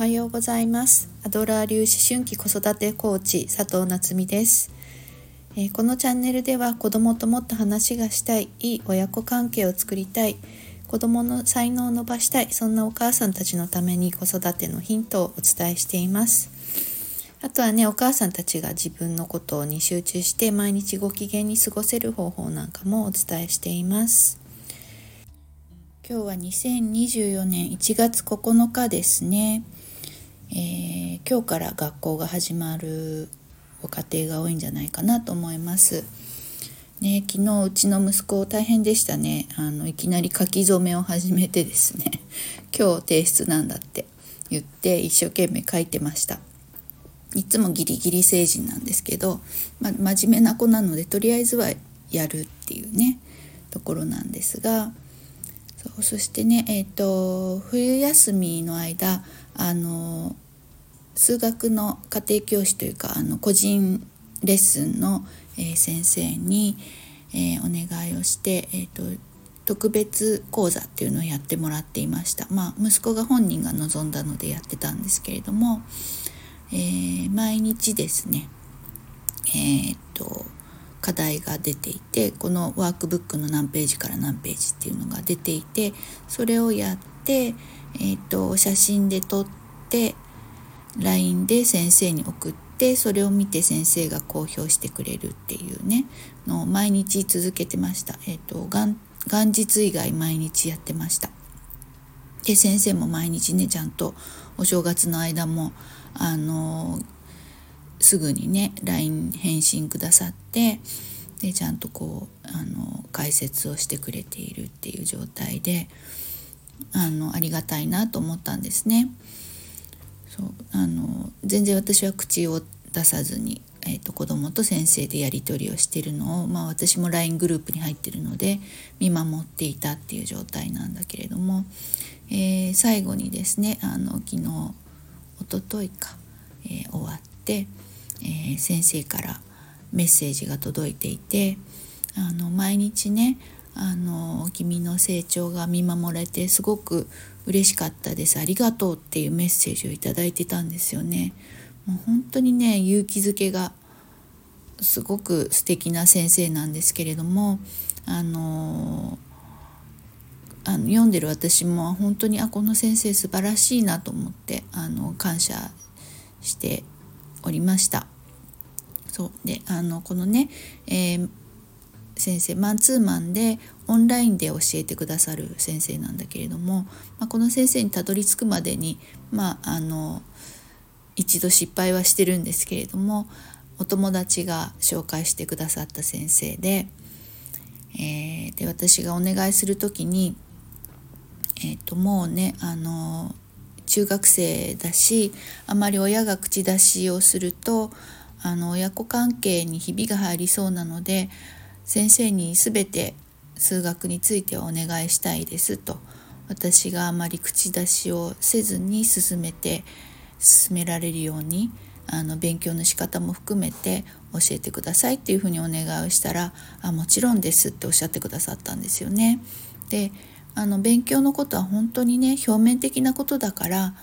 はようございます。アドラー流思春期子育てコーチ佐藤夏実です、えー、このチャンネルでは子供ともっと話がしたいいい親子関係を作りたい子供の才能を伸ばしたいそんなお母さんたちのために子育てのヒントをお伝えしています。あとはねお母さんたちが自分のことに集中して毎日ご機嫌に過ごせる方法なんかもお伝えしています。今日は2024年1月9日ですね、えー、今日から学校が始まるご家庭が多いんじゃないかなと思います。ね、昨日うちの息子大変でしたね。あのいきなり書き初めを始めてですね。今日提出なんだって言って一生懸命書いてました。いつもギリギリ成人なんですけど、ま真面目な子なのでとりあえずはやるっていうねところなんですがそうそしてねえっ、ー、と冬休みの間あの数学の家庭教師というかあの個人レッスンの、えー、先生に、えー、お願いをして、えーと、特別講座っていうのをやってもらっていました。まあ、息子が本人が望んだのでやってたんですけれども、えー、毎日ですねえっ、と課題が出ていてこのワークブックの何ページから何ページっていうのが出ていてそれをやって、えーと、写真で撮って LINE で先生に送ってそれを見て先生が公表してくれるっていうねの毎日続けてました。えーと、元日以外毎日やってました。で先生も毎日ねちゃんとお正月の間もあのーすぐにね LINE 返信くださってでちゃんとこうあの解説をしてくれているっていう状態であのありがたいなと思ったんですね。そうあの全然私は口を出さずに、えーと、子供と先生でやり取りをしてるのを、まあ、私も LINE グループに入ってるので見守っていたっていう状態なんだけれども、えー、最後にですねあの昨日おとといか、えー、終わってえー、先生からメッセージが届いていてあの毎日ねあの君の成長が見守れてすごく嬉しかったですありがとうっていうメッセージを頂いてたんですよね。もう本当にね勇気づけがすごく素敵な先生なんですけれどもあのあの読んでる私も本当にあこの先生素晴らしいなと思ってあの感謝しておりました。そうであのこのね、えー、先生マンツーマンでオンラインで教えてくださる先生なんだけれども、まあ、この先生にたどり着くまでにまああの一度失敗はしてるんですけれどもお友達が紹介してくださった先生で,、えー、で私がお願いする時に、えー、ともうねあの中学生だしあまり親が口出しをするとあの親子関係にひびが入りそうなので先生に全て数学についてお願いしたいですと私があまり口出しをせずに進めて進められるようにあの勉強の仕方も含めて教えてくださいっていうふうにお願いをしたら「あもちろんです」っておっしゃってくださったんですよね。であの勉強のことは本当にね表面的なことだから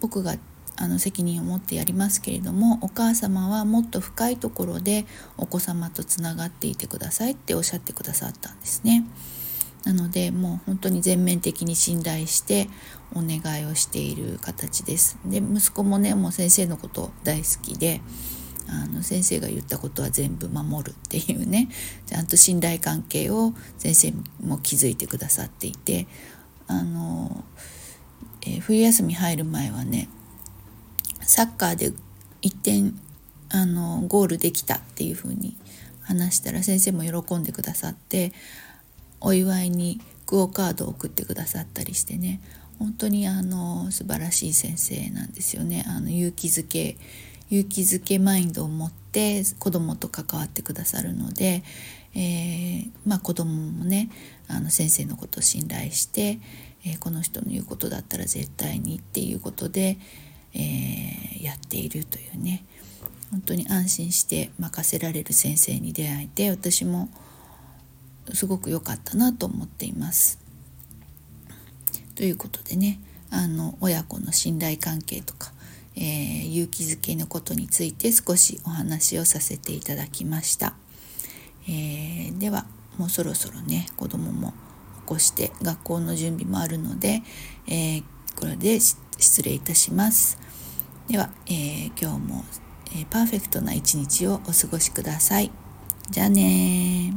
僕があの責任を持ってやりますけれどもお母様はもっと深いところでお子様とつながっていてくださいっておっしゃってくださったんですね。なのでもう本当に全面的に信頼してお願いをしている形です。で息子もねもう先生のこと大好きであの先生が言ったことは全部守るっていうね。ちゃんと信頼関係を先生も築いてくださっていて。あの、えー、冬休み入る前はねサッカーで1点あのゴールできたっていうふうに話したら先生も喜んでくださってお祝いにクオ・カードを送ってくださったりしてね。本当にあの素晴らしい先生なんですよね。あの勇気づけ勇気づけマインドを持って子供と関わってくださるので、えー、まあ、子供もねあの先生のことを信頼して、えー、この人の言うことだったら絶対にっていうことで、えー、やっているというね本当に安心して任せられる先生に出会えて私もすごく良かったなと思っています。ということでねあの親子の信頼関係とか、えー、勇気づけのことについて少しお話をさせていただきました、えー、ではもうそろそろね子供も起こして学校の準備もあるので、えー、これで失礼いたします。では、え今日も、えパーフェクトな一日をお過ごしください。じゃあね